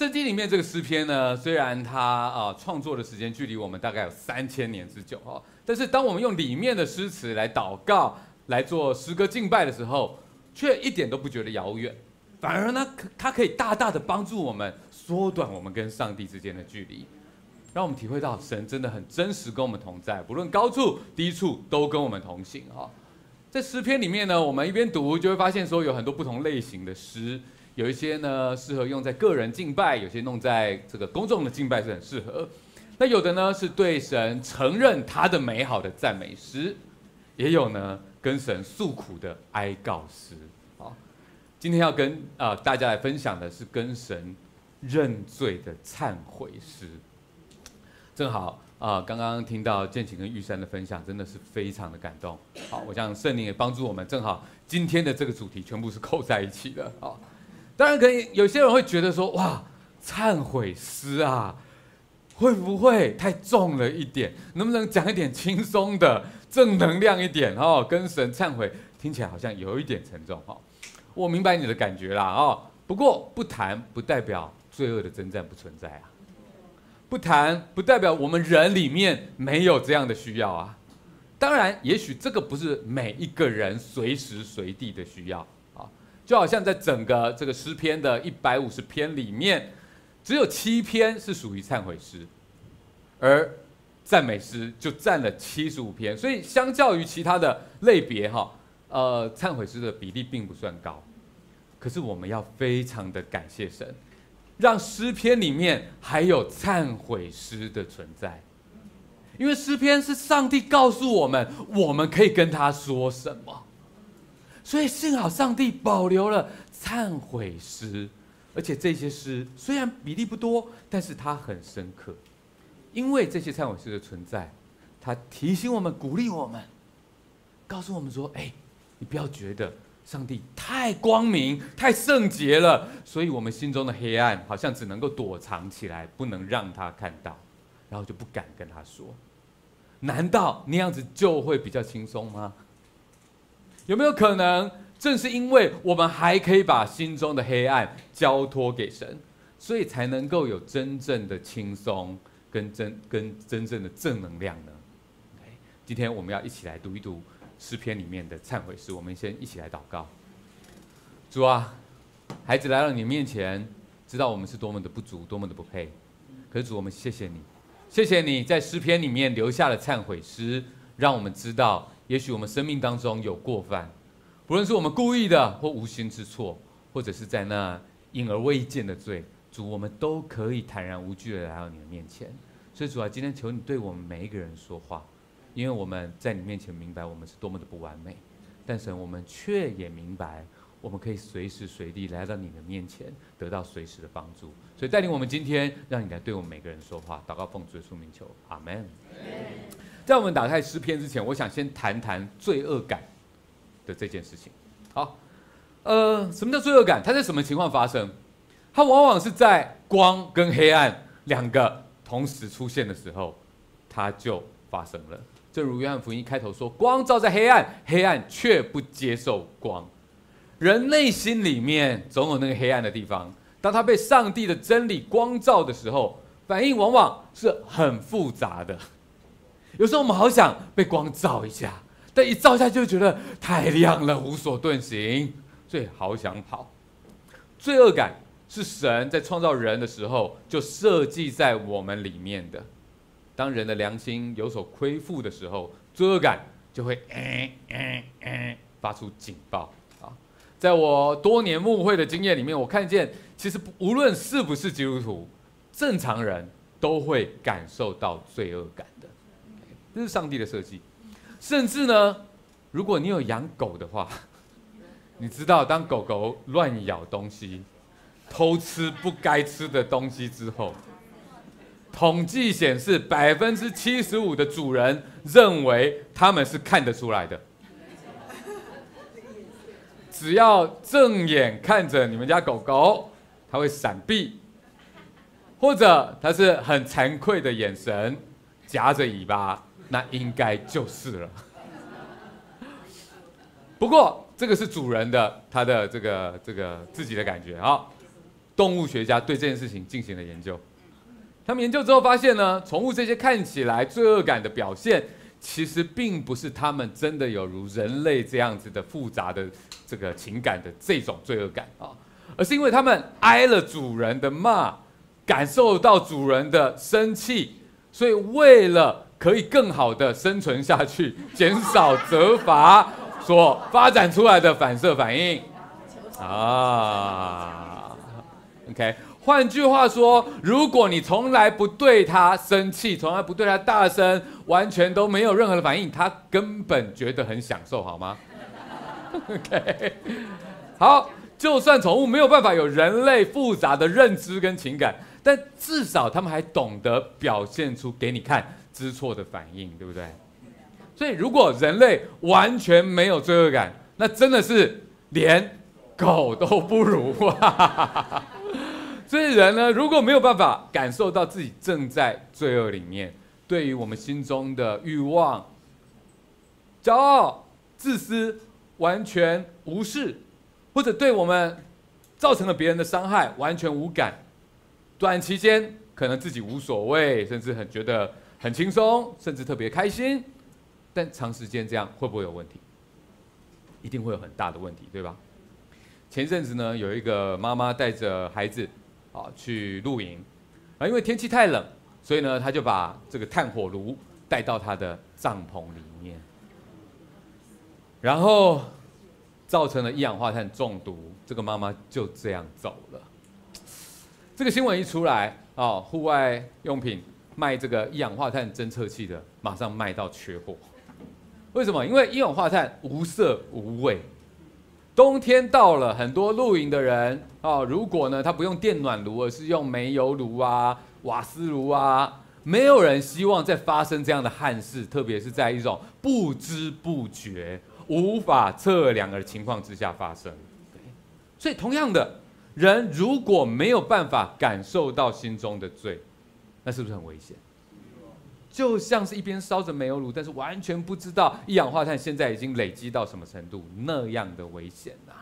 圣经里面这个诗篇呢，虽然它啊创作的时间距离我们大概有三千年之久哦，但是当我们用里面的诗词来祷告、来做诗歌敬拜的时候，却一点都不觉得遥远，反而呢，它可以大大的帮助我们缩短我们跟上帝之间的距离，让我们体会到神真的很真实跟我们同在，不论高处低处都跟我们同行哈。在诗篇里面呢，我们一边读就会发现说有很多不同类型的诗。有一些呢适合用在个人敬拜，有些弄在这个公众的敬拜是很适合。那有的呢是对神承认他的美好的赞美诗，也有呢跟神诉苦的哀告诗。好，今天要跟啊、呃、大家来分享的是跟神认罪的忏悔诗。正好啊、刚刚听到建琴跟玉山的分享，真的是非常的感动。好，我想圣灵也帮助我们，正好今天的这个主题全部是扣在一起的。好。当然可以，有些人会觉得说：“哇，忏悔诗啊，会不会太重了一点？能不能讲一点轻松的、正能量一点？哦，跟神忏悔听起来好像有一点沉重哈。我明白你的感觉啦哦。不过不谈不代表罪恶的征战不存在啊，不谈不代表我们人里面没有这样的需要啊。当然，也许这个不是每一个人随时随地的需要。”就好像在整个这个诗篇的一百五十篇里面，只有七篇是属于忏悔诗，而赞美诗就占了七十五篇，所以相较于其他的类别哈，呃，忏悔诗的比例并不算高。可是我们要非常的感谢神，让诗篇里面还有忏悔诗的存在，因为诗篇是上帝告诉我们，我们可以跟他说什么。所以幸好上帝保留了忏悔诗，而且这些诗虽然比例不多，但是它很深刻，因为这些忏悔诗的存在，它提醒我们、鼓励我们，告诉我们说：“哎，你不要觉得上帝太光明、太圣洁了，所以我们心中的黑暗好像只能够躲藏起来，不能让他看到，然后就不敢跟他说。难道那样子就会比较轻松吗？”有没有可能，正是因为我们还可以把心中的黑暗交托给神，所以才能够有真正的轻松跟真跟真正的正能量呢今天我们要一起来读一读诗篇里面的忏悔诗。我们先一起来祷告。主啊，孩子来到你面前，知道我们是多么的不足，多么的不配。可是主，我们谢谢你，谢谢你在诗篇里面留下了忏悔诗，让我们知道。也许我们生命当中有过犯，不论是我们故意的或无心之错，或者是在那隐而未见的罪，主，我们都可以坦然无惧的来到你的面前。所以主啊，今天求你对我们每一个人说话，因为我们在你面前明白我们是多么的不完美，但是我们却也明白，我们可以随时随地来到你的面前，得到随时的帮助。所以带领我们今天，让你来对我们每个人说话。祷告奉主的名求，阿门。在我们打开诗篇之前，我想先谈谈罪恶感的这件事情。好，呃，什么叫罪恶感？它在什么情况发生？它往往是在光跟黑暗两个同时出现的时候，它就发生了。正如约翰福音开头说：“光照在黑暗，黑暗却不接受光。”人内心里面总有那个黑暗的地方，当他被上帝的真理光照的时候，反应往往是很复杂的。有时候我们好想被光照一下，但一照下就觉得太亮了，无所遁形，所以好想跑。罪恶感是神在创造人的时候就设计在我们里面的。当人的良心有所亏负的时候，罪恶感就会嗯嗯嗯发出警报啊！在我多年牧会的经验里面，我看见其实无论是不是基督徒，正常人都会感受到罪恶感。这是上帝的设计，甚至呢，如果你有养狗的话，你知道，当狗狗乱咬东西、偷吃不该吃的东西之后，统计显示百分之七十五的主人认为他们是看得出来的。只要正眼看着你们家狗狗，它会闪避，或者它是很惭愧的眼神，夹着尾巴。那应该就是了。不过这个是主人的他的这个这个自己的感觉啊。动物学家对这件事情进行了研究。他们研究之后发现呢，宠物这些看起来罪恶感的表现，其实并不是他们真的有如人类这样子的复杂的这个情感的这种罪恶感啊，而是因为他们挨了主人的骂，感受到主人的生气，所以为了可以更好的生存下去，减少责罚所发展出来的反射反应啊。OK。换句话说，如果你从来不对他生气，从来不对他大声，完全都没有任何的反应，他根本觉得很享受，好吗？OK，好，就算宠物没有办法有人类复杂的认知跟情感，但至少他们还懂得表现出给你看知错的反应，对不对？所以，如果人类完全没有罪恶感，那真的是连狗都不如啊！所以人呢，如果没有办法感受到自己正在罪恶里面，对于我们心中的欲望、骄傲、自私完全无视，或者对我们造成了别人的伤害完全无感，短期间可能自己无所谓，甚至很觉得很轻松，甚至特别开心，但长时间这样会不会有问题？一定会有很大的问题，对吧？前阵子呢，有一个妈妈带着孩子。啊，去露营，啊，因为天气太冷，所以呢，他就把这个炭火炉带到他的帐篷里面，然后造成了一氧化碳中毒，这个妈妈就这样走了。这个新闻一出来，啊，户外用品卖这个一氧化碳侦测器的，马上卖到缺货。为什么？因为一氧化碳无色无味。冬天到了，很多露营的人哦，如果呢他不用电暖炉，而是用煤油炉啊、瓦斯炉啊，没有人希望再发生这样的憾事，特别是在一种不知不觉、无法测量的情况之下发生。所以，同样的，人如果没有办法感受到心中的罪，那是不是很危险？就像是一边烧着煤油炉，但是完全不知道一氧化碳现在已经累积到什么程度，那样的危险呐。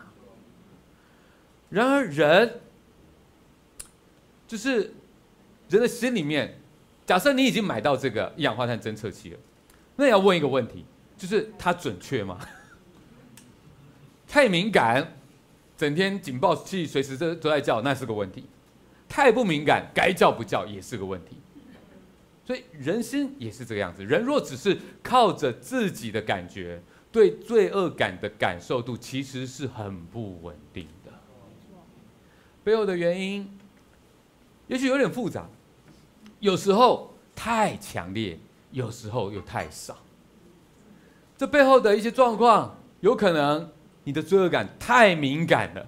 然而人，就是人的心里面，假设你已经买到这个一氧化碳侦测器了，那要问一个问题，就是它准确吗？太敏感，整天警报器随时都都在叫，那是个问题；太不敏感，该叫不叫也是个问题。所以人心也是这个样子。人若只是靠着自己的感觉，对罪恶感的感受度其实是很不稳定的。背后的原因，也许有点复杂，有时候太强烈，有时候又太少。这背后的一些状况，有可能你的罪恶感太敏感了，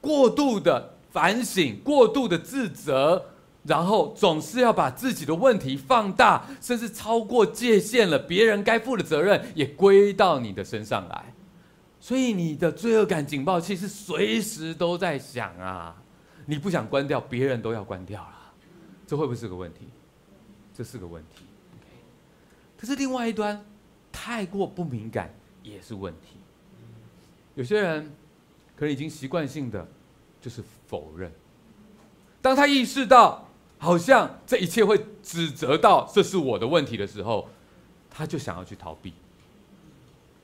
过度的反省，过度的自责。然后总是要把自己的问题放大，甚至超过界限了，别人该负的责任也归到你的身上来，所以你的罪恶感警报器是随时都在响啊！你不想关掉，别人都要关掉了，这会不会是个问题？这是个问题。可是另外一端，太过不敏感也是问题。有些人可能已经习惯性的就是否认，当他意识到。好像这一切会指责到这是我的问题的时候，他就想要去逃避。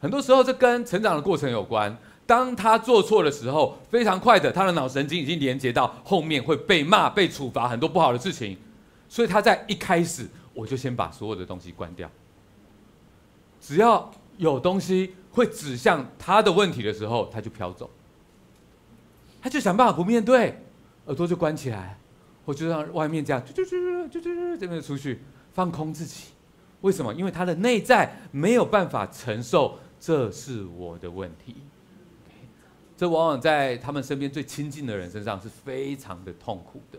很多时候，这跟成长的过程有关。当他做错的时候，非常快的，他的脑神经已经连接到后面会被骂、被处罚，很多不好的事情。所以他在一开始，我就先把所有的东西关掉。只要有东西会指向他的问题的时候，他就飘走。他就想办法不面对，耳朵就关起来。我就让外面这样，就就就就就这边出去放空自己，为什么？因为他的内在没有办法承受，这是我的问题。这往往在他们身边最亲近的人身上是非常的痛苦的，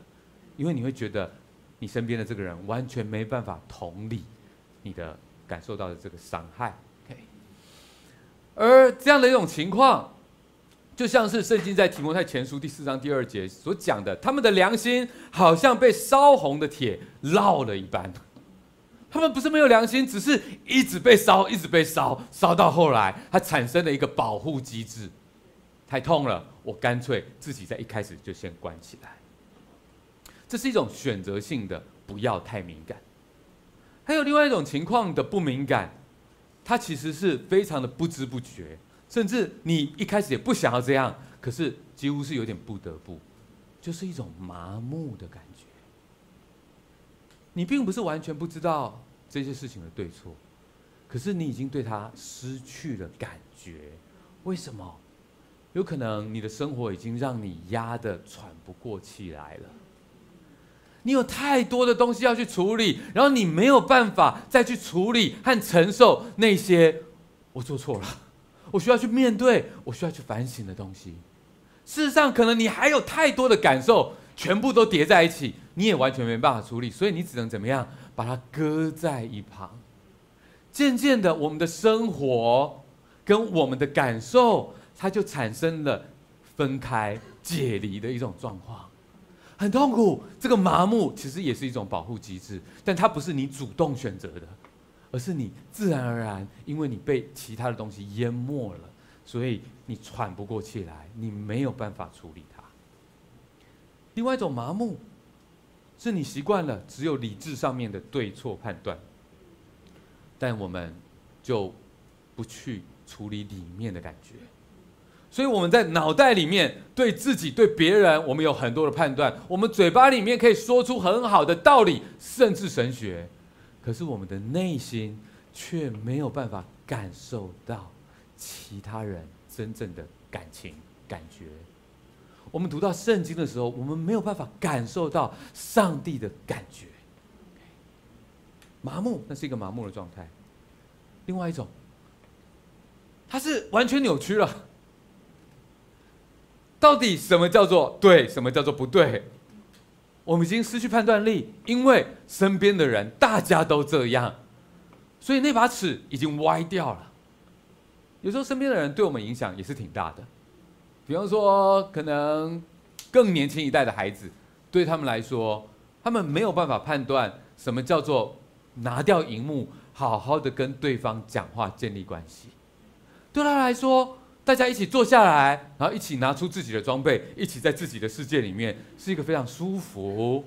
因为你会觉得你身边的这个人完全没办法同理你的感受到的这个伤害。而这样的一种情况。就像是圣经在提摩太前书第四章第二节所讲的，他们的良心好像被烧红的铁烙了一般。他们不是没有良心，只是一直被烧，一直被烧，烧到后来，它产生了一个保护机制。太痛了，我干脆自己在一开始就先关起来。这是一种选择性的，不要太敏感。还有另外一种情况的不敏感，它其实是非常的不知不觉，甚至你一开始也不想要这样，可是几乎是有点不得不，就是一种麻木的感觉。你并不是完全不知道这些事情的对错，可是你已经对它失去了感觉。为什么？有可能你的生活已经让你压得喘不过气来了。你有太多的东西要去处理，然后你没有办法再去处理和承受那些我做错了，我需要去面对，我需要去反省的东西。事实上，可能你还有太多的感受，全部都叠在一起，你也完全没办法处理，所以你只能怎么样？把它搁在一旁。渐渐的，我们的生活跟我们的感受，它就产生了分开、解离的一种状况。很痛苦，这个麻木其实也是一种保护机制，但它不是你主动选择的，而是你自然而然，因为你被其他的东西淹没了，所以你喘不过气来，你没有办法处理它。另外一种麻木，是你习惯了只有理智上面的对错判断，但我们就不去处理里面的感觉。所以我们在脑袋里面对自己、对别人，我们有很多的判断。我们嘴巴里面可以说出很好的道理，甚至神学，可是我们的内心却没有办法感受到其他人真正的感情、感觉。我们读到圣经的时候，我们没有办法感受到上帝的感觉。麻木，那是一个麻木的状态。另外一种，它是完全扭曲了。到底什么叫做对，什么叫做不对？我们已经失去判断力，因为身边的人大家都这样，所以那把尺已经歪掉了。有时候身边的人对我们影响也是挺大的，比方说可能更年轻一代的孩子，对他们来说，他们没有办法判断什么叫做拿掉荧幕，好好的跟对方讲话，建立关系。对他来说。大家一起坐下来，然后一起拿出自己的装备，一起在自己的世界里面，是一个非常舒服，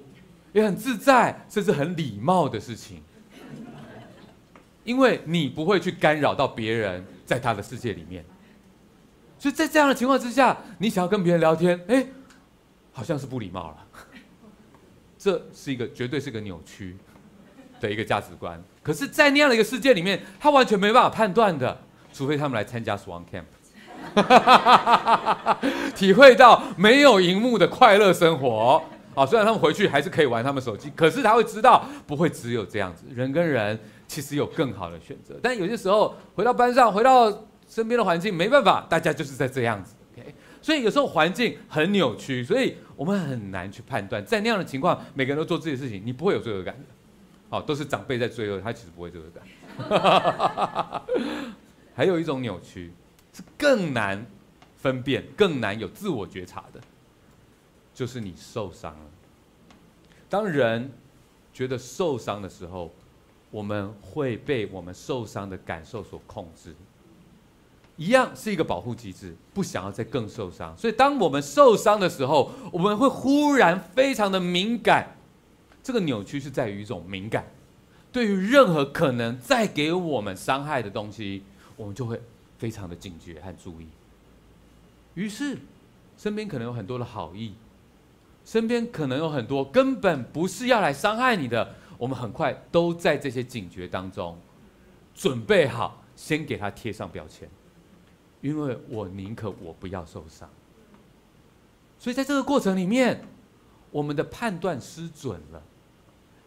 也很自在，甚至很礼貌的事情。因为你不会去干扰到别人在他的世界里面，所以在这样的情况之下，你想要跟别人聊天，哎，好像是不礼貌了。这是一个绝对是个扭曲的一个价值观。可是，在那样的一个世界里面，他完全没办法判断的，除非他们来参加 Swan Camp。体会到没有荧幕的快乐生活啊！虽然他们回去还是可以玩他们手机，可是他会知道不会只有这样子。人跟人其实有更好的选择，但有些时候回到班上，回到身边的环境，没办法，大家就是在这样子。OK，所以有时候环境很扭曲，所以我们很难去判断。在那样的情况，每个人都做自己的事情，你不会有罪恶感的。好，都是长辈在罪恶，他其实不会罪恶感。还有一种扭曲。更难分辨、更难有自我觉察的，就是你受伤了。当人觉得受伤的时候，我们会被我们受伤的感受所控制，一样是一个保护机制，不想要再更受伤。所以，当我们受伤的时候，我们会忽然非常的敏感。这个扭曲是在于一种敏感，对于任何可能再给我们伤害的东西，我们就会。非常的警觉和注意，于是身边可能有很多的好意，身边可能有很多根本不是要来伤害你的，我们很快都在这些警觉当中，准备好先给他贴上标签，因为我宁可我不要受伤，所以在这个过程里面，我们的判断失准了，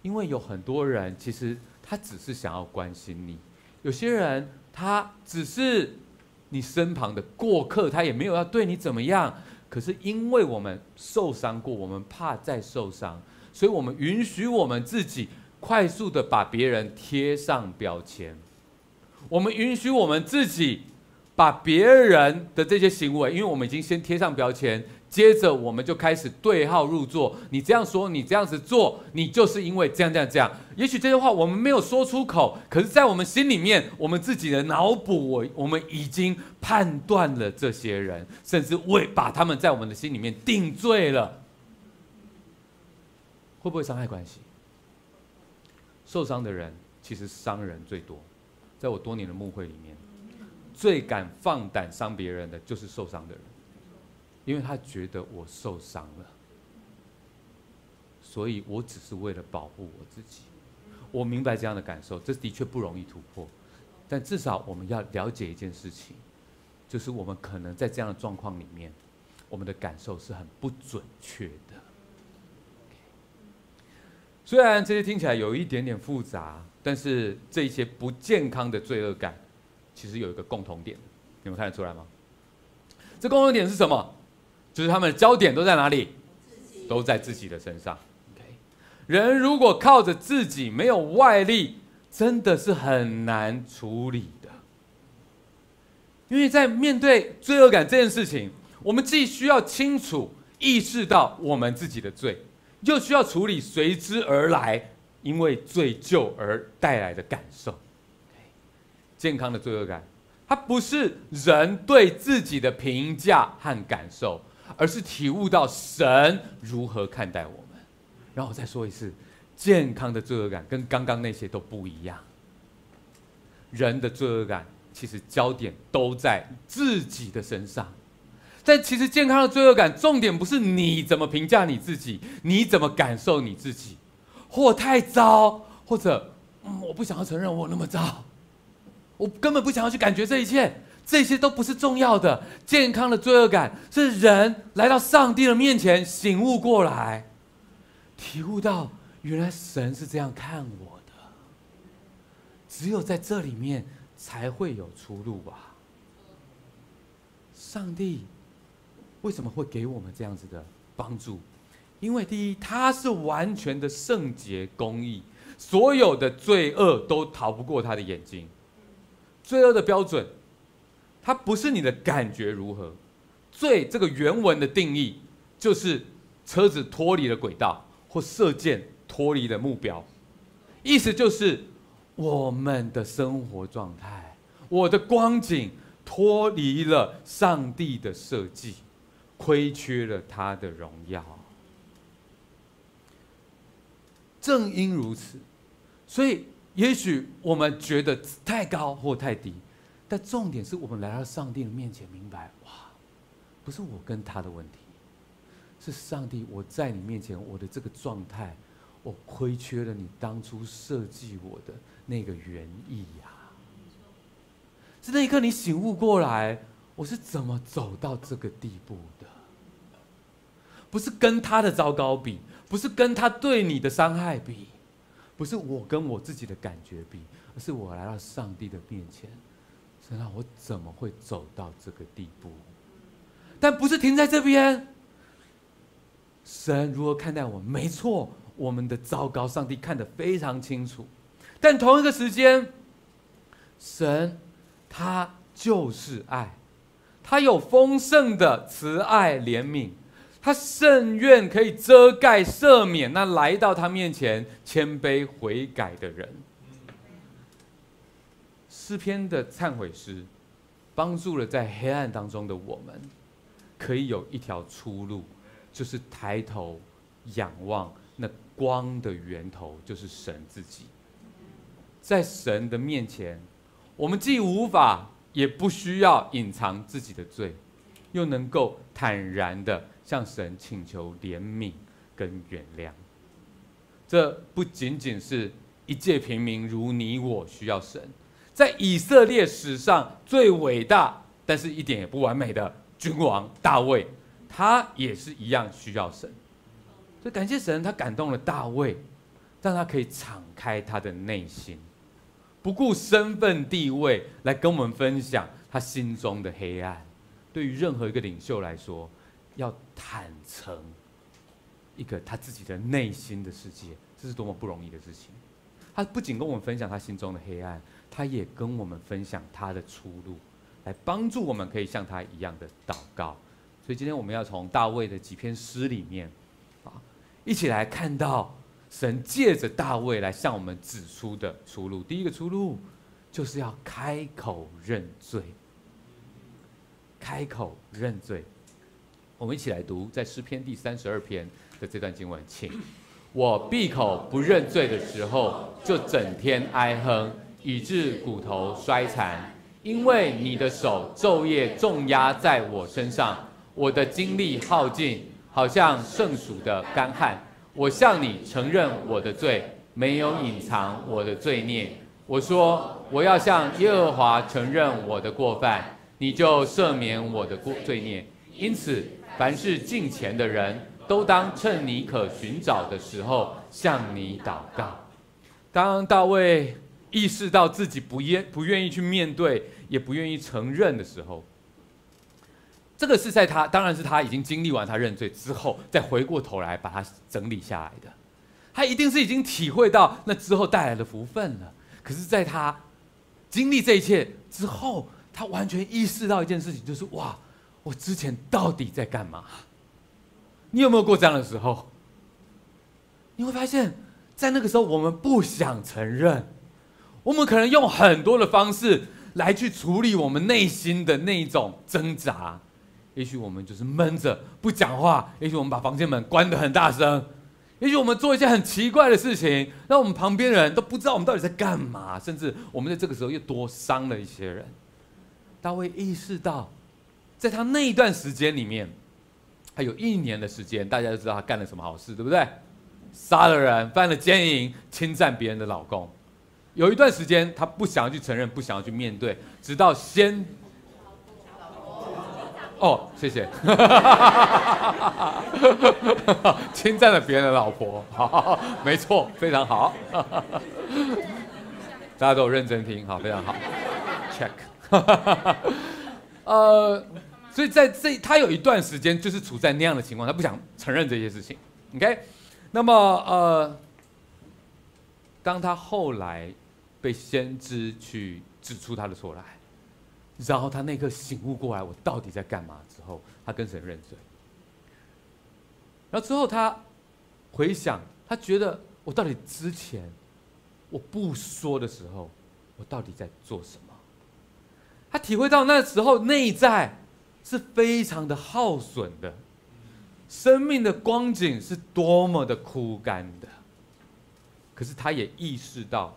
因为有很多人其实他只是想要关心你，有些人。他只是你身旁的过客，他也没有要对你怎么样。可是因为我们受伤过，我们怕再受伤，所以我们允许我们自己快速的把别人贴上标签。我们允许我们自己把别人的这些行为，因为我们已经先贴上标签。接着我们就开始对号入座，你这样说，你这样子做，你就是因为这样这样这样。也许这些话我们没有说出口，可是，在我们心里面，我们自己的脑补，我我们已经判断了这些人，甚至为把他们在我们的心里面定罪了。会不会伤害关系？受伤的人其实伤人最多，在我多年的牧会里面，最敢放胆伤别人的就是受伤的人，因为他觉得我受伤了，所以我只是为了保护我自己。我明白这样的感受，这的确不容易突破，但至少我们要了解一件事情，就是我们可能在这样的状况里面，我们的感受是很不准确的。虽然这些听起来有一点点复杂，但是这些不健康的罪恶感，其实有一个共同点，你们看得出来吗？这共同点是什么？就是他们的焦点都在哪里？都在自己的身上。人如果靠着自己没有外力，真的是很难处理的。因为在面对罪恶感这件事情，我们既需要清楚意识到我们自己的罪，又需要处理随之而来因为罪疚而带来的感受。健康的罪恶感，它不是人对自己的评价和感受，而是体悟到神如何看待我们。然后我再说一次，健康的罪恶感跟刚刚那些都不一样。人的罪恶感其实焦点都在自己的身上，但其实健康的罪恶感重点不是你怎么评价你自己，你怎么感受你自己，或太糟，或者嗯，我不想要承认我那么糟，我根本不想要去感觉这一切，这些都不是重要的。健康的罪恶感是人来到上帝的面前醒悟过来。体悟到，原来神是这样看我的，只有在这里面才会有出路吧。上帝为什么会给我们这样子的帮助？因为第一，他是完全的圣洁公义，所有的罪恶都逃不过他的眼睛。罪恶的标准，它不是你的感觉如何。罪这个原文的定义，就是车子脱离了轨道。或射箭脱离了目标，意思就是我们的生活状态，我的光景脱离了上帝的设计，亏缺了他的荣耀。正因如此，所以也许我们觉得太高或太低，但重点是我们来到上帝的面前，明白哇，不是我跟他的问题。是上帝，我在你面前，我的这个状态，我亏缺了你当初设计我的那个原意呀。是那一刻你醒悟过来，我是怎么走到这个地步的？不是跟他的糟糕比，不是跟他对你的伤害比，不是我跟我自己的感觉比，而是我来到上帝的面前，神啊，我怎么会走到这个地步？但不是停在这边。神如何看待我？没错，我们的糟糕，上帝看得非常清楚。但同一个时间，神他就是爱，他有丰盛的慈爱怜悯，他甚愿可以遮盖赦免那来到他面前谦卑悔改的人。诗篇的忏悔诗，帮助了在黑暗当中的我们，可以有一条出路。就是抬头仰望那光的源头，就是神自己。在神的面前，我们既无法也不需要隐藏自己的罪，又能够坦然的向神请求怜悯跟原谅。这不仅仅是一介平民如你我需要神，在以色列史上最伟大，但是一点也不完美的君王大卫。他也是一样需要神，所以感谢神，他感动了大卫，让他可以敞开他的内心，不顾身份地位来跟我们分享他心中的黑暗。对于任何一个领袖来说，要坦诚一个他自己的内心的世界，这是多么不容易的事情。他不仅跟我们分享他心中的黑暗，他也跟我们分享他的出路，来帮助我们可以像他一样的祷告。所以今天我们要从大卫的几篇诗里面，啊，一起来看到神借着大卫来向我们指出的出路。第一个出路就是要开口认罪。开口认罪，我们一起来读在诗篇第三十二篇的这段经文，请我闭口不认罪的时候，就整天哀哼，以致骨头衰残。因为你的手昼夜重压在我身上，我的精力耗尽，好像盛暑的干旱。我向你承认我的罪，没有隐藏我的罪孽。我说我要向耶和华承认我的过犯，你就赦免我的过罪孽。因此，凡是敬虔的人都当趁你可寻找的时候向你祷告。当大卫。意识到自己不愿不愿意去面对，也不愿意承认的时候，这个是在他当然是他已经经历完他认罪之后，再回过头来把它整理下来的。他一定是已经体会到那之后带来的福分了。可是，在他经历这一切之后，他完全意识到一件事情，就是哇，我之前到底在干嘛？你有没有过这样的时候？你会发现在那个时候，我们不想承认。我们可能用很多的方式来去处理我们内心的那一种挣扎，也许我们就是闷着不讲话，也许我们把房间门关得很大声，也许我们做一些很奇怪的事情，让我们旁边人都不知道我们到底在干嘛，甚至我们在这个时候又多伤了一些人。大卫意识到，在他那一段时间里面，还有一年的时间，大家都知道他干了什么好事，对不对？杀了人，犯了奸淫，侵占别人的老公。有一段时间，他不想要去承认，不想要去面对，直到先……哦，谢谢，侵占了别人的老婆，好，没错，非常好，大家都有认真听，好，非常好，check，呃，所以在这他有一段时间就是处在那样的情况，他不想承认这些事情，OK，那么呃，当他后来。被先知去指出他的错来，然后他那刻醒悟过来，我到底在干嘛？之后，他跟神认罪。然后之后他回想，他觉得我到底之前我不说的时候，我到底在做什么？他体会到那时候内在是非常的耗损的，生命的光景是多么的枯干的。可是他也意识到。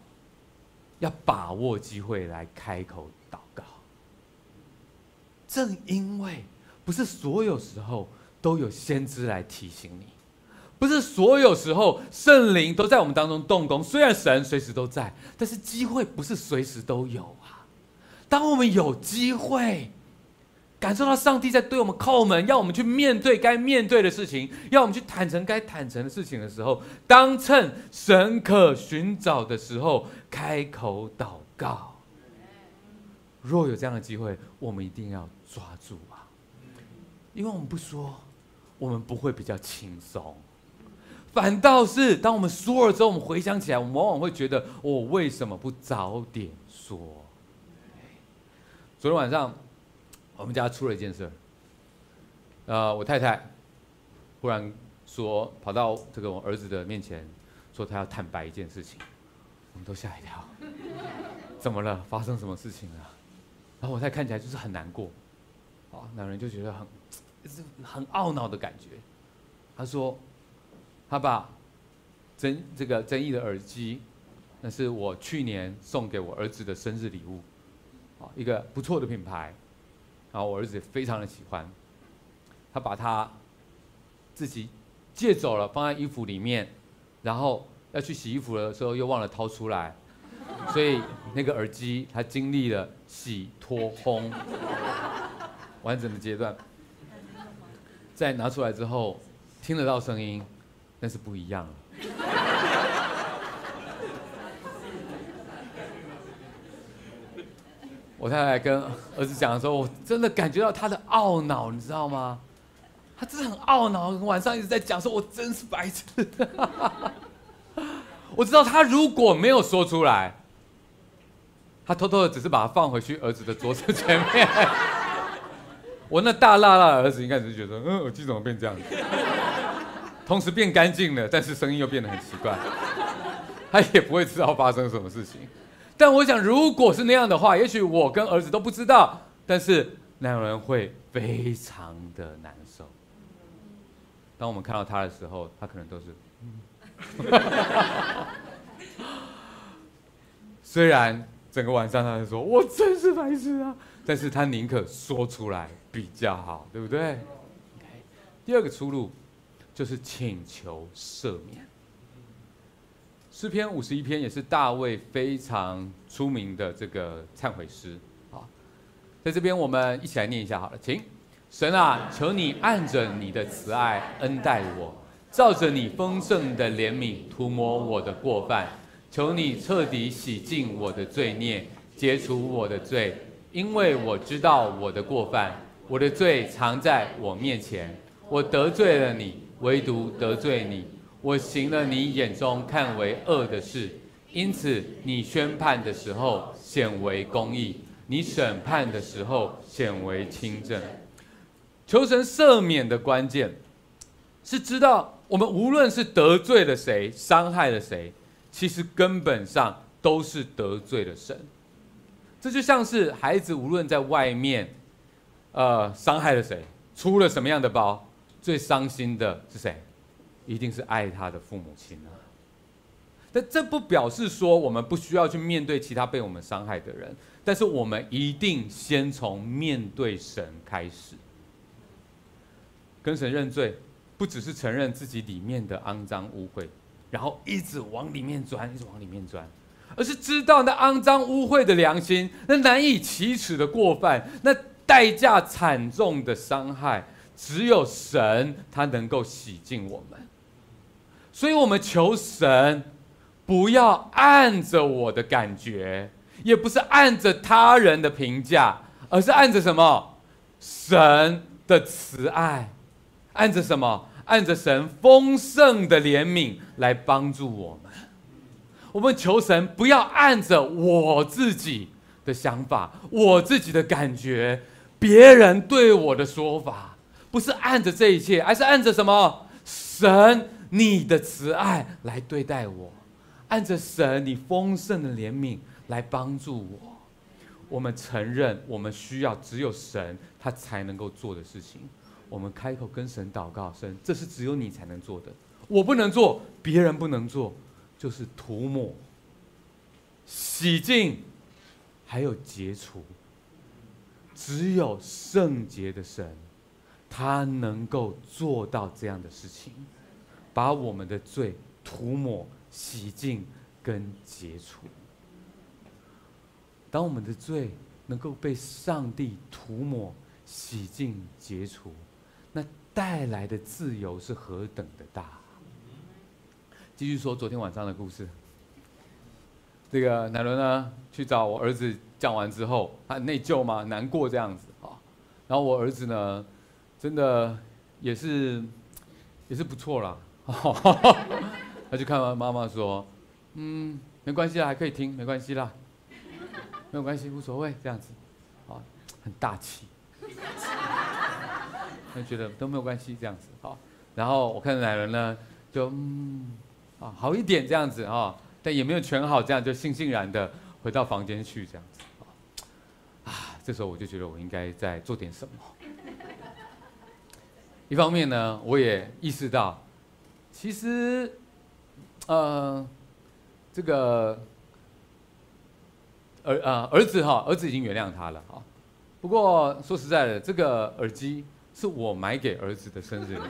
要把握机会来开口祷告。正因为不是所有时候都有先知来提醒你，不是所有时候圣灵都在我们当中动工。虽然神随时都在，但是机会不是随时都有啊。当我们有机会。感受到上帝在对我们叩门，要我们去面对该面对的事情，要我们去坦诚该坦诚的事情的时候，当趁神可寻找的时候，开口祷告。若有这样的机会，我们一定要抓住啊！因为我们不说，我们不会比较轻松，反倒是当我们说了之后，我们回想起来，我们往往会觉得，我为什么不早点说？昨天晚上。我们家出了一件事，呃，我太太忽然说跑到这个我儿子的面前，说她要坦白一件事情，我们都吓一跳，怎么了？发生什么事情了？然后我太太看起来就是很难过，啊，男人就觉得很，是很懊恼的感觉。他说，他把争这个争议的耳机，那是我去年送给我儿子的生日礼物，啊，一个不错的品牌。然后我儿子也非常的喜欢，他把它自己借走了，放在衣服里面，然后要去洗衣服的时候又忘了掏出来，所以那个耳机他经历了洗脱烘完整的阶段，再拿出来之后听得到声音，但是不一样了。我太太跟儿子讲的时候，我真的感觉到他的懊恼，你知道吗？他真的很懊恼，晚上一直在讲说：“我真是白痴。”我知道他如果没有说出来，他偷偷的只是把它放回去儿子的桌子前面。我那大辣辣的儿子应该只是觉得：“嗯，耳机怎么变这样子？”同时变干净了，但是声音又变得很奇怪。他也不会知道发生什么事情。但我想，如果是那样的话，也许我跟儿子都不知道，但是两人会非常的难受。当我们看到他的时候，他可能都是，嗯，虽然整个晚上他就说我真是白痴啊，但是他宁可说出来比较好，对不对第二个出路就是请求赦免。诗篇五十一篇也是大卫非常出名的这个忏悔诗。好，在这边我们一起来念一下好了，请。神啊，求你按着你的慈爱恩待我，照着你丰盛的怜悯涂抹我的过犯。求你彻底洗净我的罪孽，解除我的罪，因为我知道我的过犯，我的罪常在我面前。我得罪了你，唯独得罪你。我行了你眼中看为恶的事，因此你宣判的时候显为公义，你审判的时候显为清正。求神赦免的关键，是知道我们无论是得罪了谁，伤害了谁，其实根本上都是得罪了神。这就像是孩子无论在外面，呃，伤害了谁，出了什么样的包，最伤心的是谁？一定是爱他的父母亲啊。但这不表示说我们不需要去面对其他被我们伤害的人，但是我们一定先从面对神开始。跟神认罪，不只是承认自己里面的肮脏污秽，然后一直往里面钻，一直往里面钻，而是知道那肮脏污秽的良心，那难以启齿的过犯，那代价惨重的伤害，只有神他能够洗净我们。所以，我们求神不要按着我的感觉，也不是按着他人的评价，而是按着什么？神的慈爱。按着什么？按着神丰盛的怜悯来帮助我们。我们求神不要按着我自己的想法、我自己的感觉、别人对我的说法，不是按着这一切，而是按着什么？神你的慈爱来对待我，按着神你丰盛的怜悯来帮助我。我们承认，我们需要只有神他才能够做的事情。我们开口跟神祷告，神，这是只有你才能做的，我不能做，别人不能做，就是涂抹、洗净，还有解除。只有圣洁的神，他能够做到这样的事情，把我们的罪涂抹、洗净跟解除。当我们的罪能够被上帝涂抹、洗净、解除。那带来的自由是何等的大！继续说昨天晚上的故事。这个乃伦呢，去找我儿子讲完之后，他内疚嘛，难过这样子啊。然后我儿子呢，真的也是也是不错啦。哦 他就看完妈妈说：“嗯，没关系啦，还可以听，没关系啦，没有关系，无所谓，这样子，啊，很大气。”他觉得都没有关系，这样子好。然后我看奶人呢，就嗯啊好一点这样子啊，但也没有全好，这样就悻悻然的回到房间去这样子啊。这时候我就觉得我应该再做点什么。一方面呢，我也意识到，其实呃这个儿啊儿子哈儿子已经原谅他了啊。不过说实在的，这个耳机。是我买给儿子的生日礼物，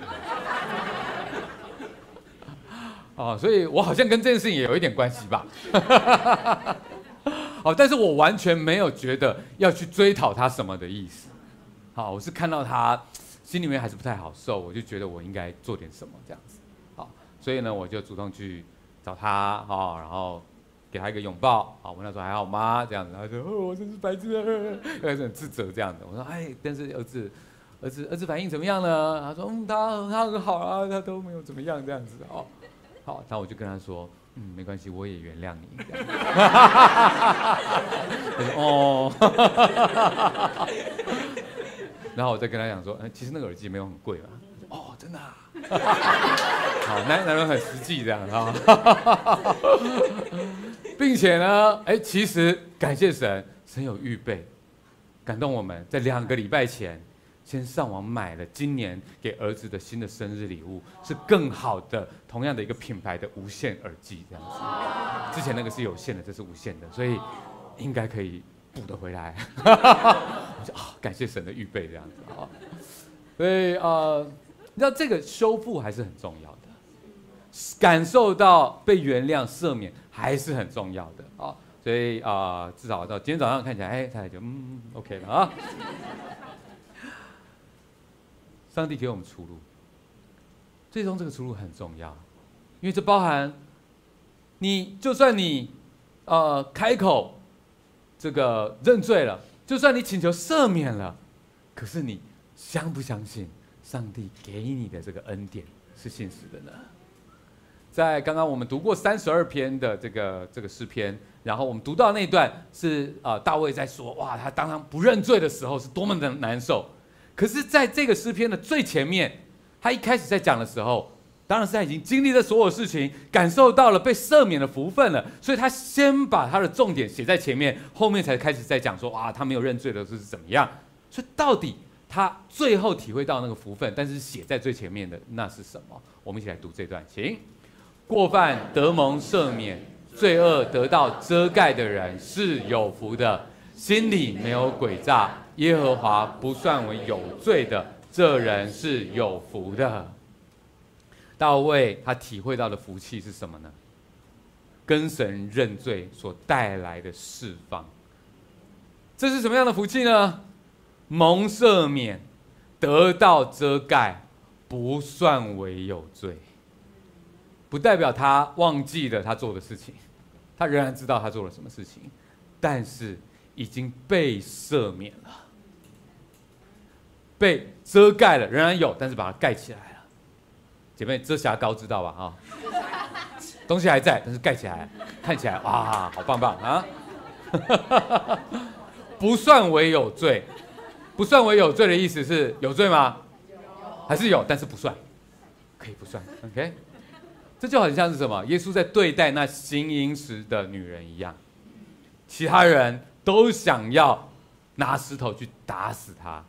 哦，所以我好像跟这件事情也有一点关系吧，哦，但是我完全没有觉得要去追讨他什么的意思，好，我是看到他心里面还是不太好受，我就觉得我应该做点什么这样子，所以呢，我就主动去找他，好，然后给他一个拥抱，好，问他说还好吗？这样子，他说哦，我真是白痴，开始很自责这样子，我说哎，但是儿子。儿子，儿子反应怎么样呢？他说：“嗯，他他很好啊，他都没有怎么样这样子哦。”好，那我就跟他说：“嗯，没关系，我也原谅你。”他说：“哦。”然后我再跟他讲说：“其实那个耳机没有很贵嘛。”哦，真的啊。好，男男人很实际这样啊，并且呢，哎，其实感谢神，神有预备，感动我们在两个礼拜前。先上网买了今年给儿子的新的生日礼物，是更好的，同样的一个品牌的无线耳机这样子。之前那个是有线的，这是无线的，所以应该可以补得回来。我说啊，感谢神的预备这样子啊。所以呃，你知道这个修复还是很重要的，感受到被原谅赦免还是很重要的啊。所以啊、至少到今天早上看起来，哎，他就嗯 OK 了啊。上帝给我们出路，最终这个出路很重要，因为这包含你，就算你呃开口这个认罪了，就算你请求赦免了，可是你相不相信上帝给你的这个恩典是现实的呢？在刚刚我们读过三十二篇的这个这个诗篇，然后我们读到那段是呃大卫在说，哇，他当他不认罪的时候是多么的难受。可是，在这个诗篇的最前面，他一开始在讲的时候，当然是他已经经历了所有事情，感受到了被赦免的福分了，所以他先把他的重点写在前面，后面才开始在讲说，哇，他没有认罪的是怎么样？所以到底他最后体会到那个福分，但是写在最前面的那是什么？我们一起来读这段，请：过犯得蒙赦免，罪恶得到遮盖的人是有福的，心里没有诡诈。耶和华不算为有罪的，这人是有福的。大卫他体会到的福气是什么呢？跟神认罪所带来的释放。这是什么样的福气呢？蒙赦免，得到遮盖，不算为有罪。不代表他忘记了他做的事情，他仍然知道他做了什么事情，但是已经被赦免了。被遮盖了，仍然有，但是把它盖起来了。姐妹，遮瑕膏知道吧？啊，东西还在，但是盖起来，看起来哇，好棒棒啊！不算为有罪，不算为有罪的意思是有罪吗？还是有，但是不算，可以不算。OK，这就很像是什么？耶稣在对待那行淫时的女人一样，其他人都想要拿石头去打死他。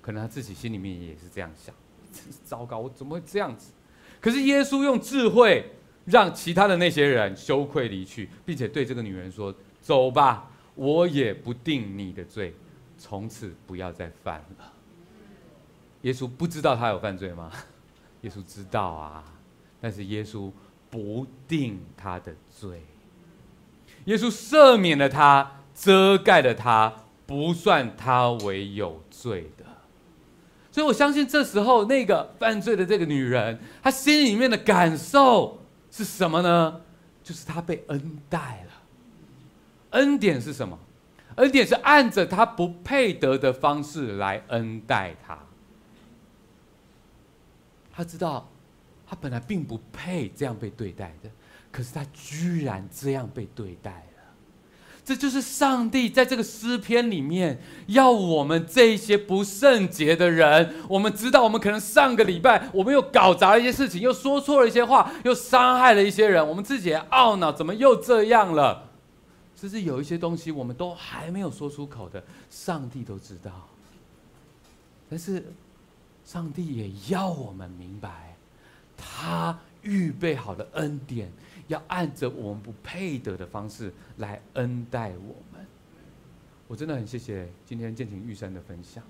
可能他自己心里面也是这样想，真 是糟糕，我怎么会这样子？可是耶稣用智慧让其他的那些人羞愧离去，并且对这个女人说：“走吧，我也不定你的罪，从此不要再犯了。”耶稣不知道他有犯罪吗？耶稣知道啊，但是耶稣不定他的罪，耶稣赦免了他，遮盖了他，不算他为有罪的。所以，我相信这时候那个犯罪的这个女人，她心里面的感受是什么呢？就是她被恩待了。恩典是什么？恩典是按着他不配得的方式来恩待他。他知道，他本来并不配这样被对待的，可是他居然这样被对待了。这就是上帝在这个诗篇里面要我们这些不圣洁的人，我们知道我们可能上个礼拜我们又搞砸了一些事情，又说错了一些话，又伤害了一些人，我们自己也懊恼，怎么又这样了？就是有一些东西我们都还没有说出口的，上帝都知道。但是上帝也要我们明白，他预备好的恩典。要按着我们不配得的方式来恩待我们，我真的很谢谢今天建庭玉山的分享。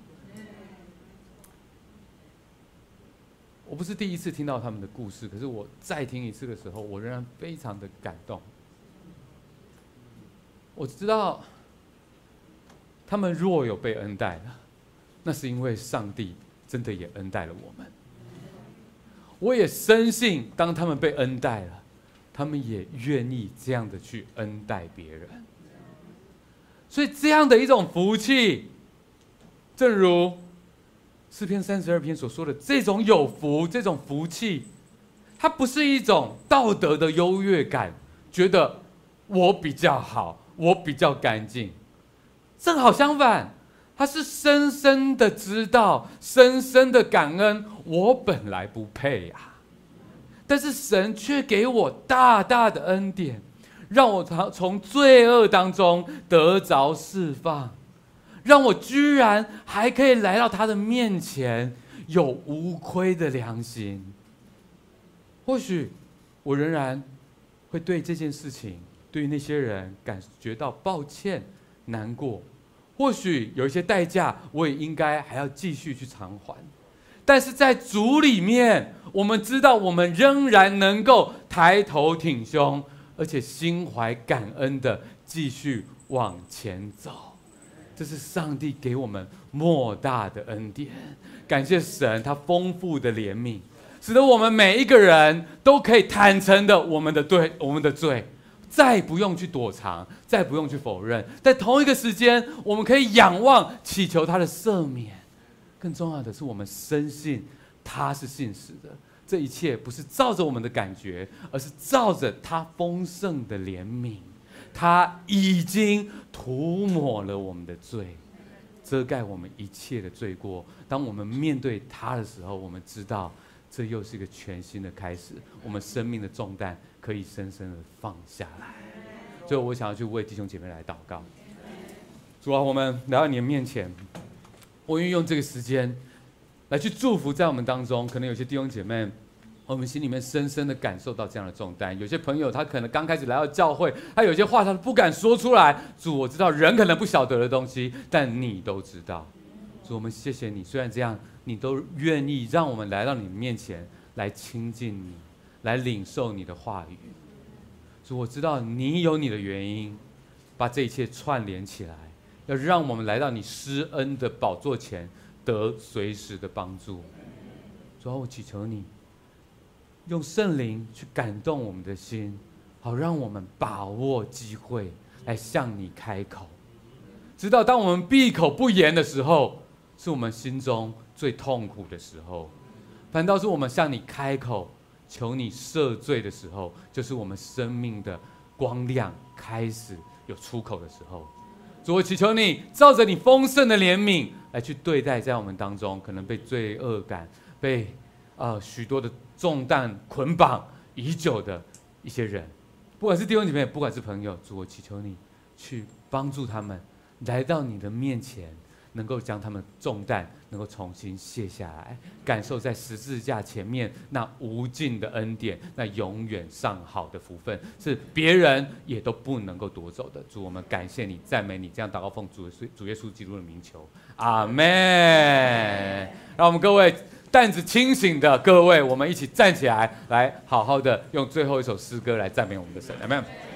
我不是第一次听到他们的故事，可是我再听一次的时候，我仍然非常的感动。我知道他们若有被恩待了，那是因为上帝真的也恩待了我们。我也深信，当他们被恩待了。他们也愿意这样的去恩待别人，所以这样的一种福气，正如诗篇三十二篇所说的，这种有福，这种福气，它不是一种道德的优越感，觉得我比较好，我比较干净，正好相反，他是深深的知道，深深的感恩，我本来不配呀。但是神却给我大大的恩典，让我从从罪恶当中得着释放，让我居然还可以来到他的面前，有无亏的良心。或许我仍然会对这件事情，对于那些人感觉到抱歉、难过。或许有一些代价，我也应该还要继续去偿还。但是在主里面，我们知道，我们仍然能够抬头挺胸，而且心怀感恩的继续往前走。这是上帝给我们莫大的恩典。感谢神，他丰富的怜悯，使得我们每一个人都可以坦诚的我们的对我们的罪，再不用去躲藏，再不用去否认。在同一个时间，我们可以仰望，祈求他的赦免。更重要的是，我们深信他是信实的。这一切不是照着我们的感觉，而是照着他丰盛的怜悯。他已经涂抹了我们的罪，遮盖我们一切的罪过。当我们面对他的时候，我们知道这又是一个全新的开始。我们生命的重担可以深深的放下来。所以，我想要去为弟兄姐妹来祷告。主啊，我们来到你的面前。我愿意用这个时间来去祝福在我们当中，可能有些弟兄姐妹，我们心里面深深的感受到这样的重担。有些朋友他可能刚开始来到教会，他有些话他不敢说出来。主，我知道人可能不晓得的东西，但你都知道。主，我们谢谢你，虽然这样，你都愿意让我们来到你面前来亲近你，来领受你的话语。主，我知道你有你的原因，把这一切串联起来。要让我们来到你施恩的宝座前，得随时的帮助。主啊，我祈求你，用圣灵去感动我们的心，好让我们把握机会来向你开口。直到当我们闭口不言的时候，是我们心中最痛苦的时候；反倒是我们向你开口，求你赦罪的时候，就是我们生命的光亮开始有出口的时候。主，我祈求你照着你丰盛的怜悯来去对待在我们当中可能被罪恶感、被啊、呃、许多的重担捆绑已久的一些人，不管是弟兄姐妹，不管是朋友，主，我祈求你去帮助他们来到你的面前。能够将他们重担能够重新卸下来，感受在十字架前面那无尽的恩典，那永远上好的福分，是别人也都不能够夺走的。主，我们感谢你，赞美你，这样祷告奉主主耶稣基督的名求，阿门。让我们各位担子清醒的各位，我们一起站起来，来好好的用最后一首诗歌来赞美我们的神，阿门。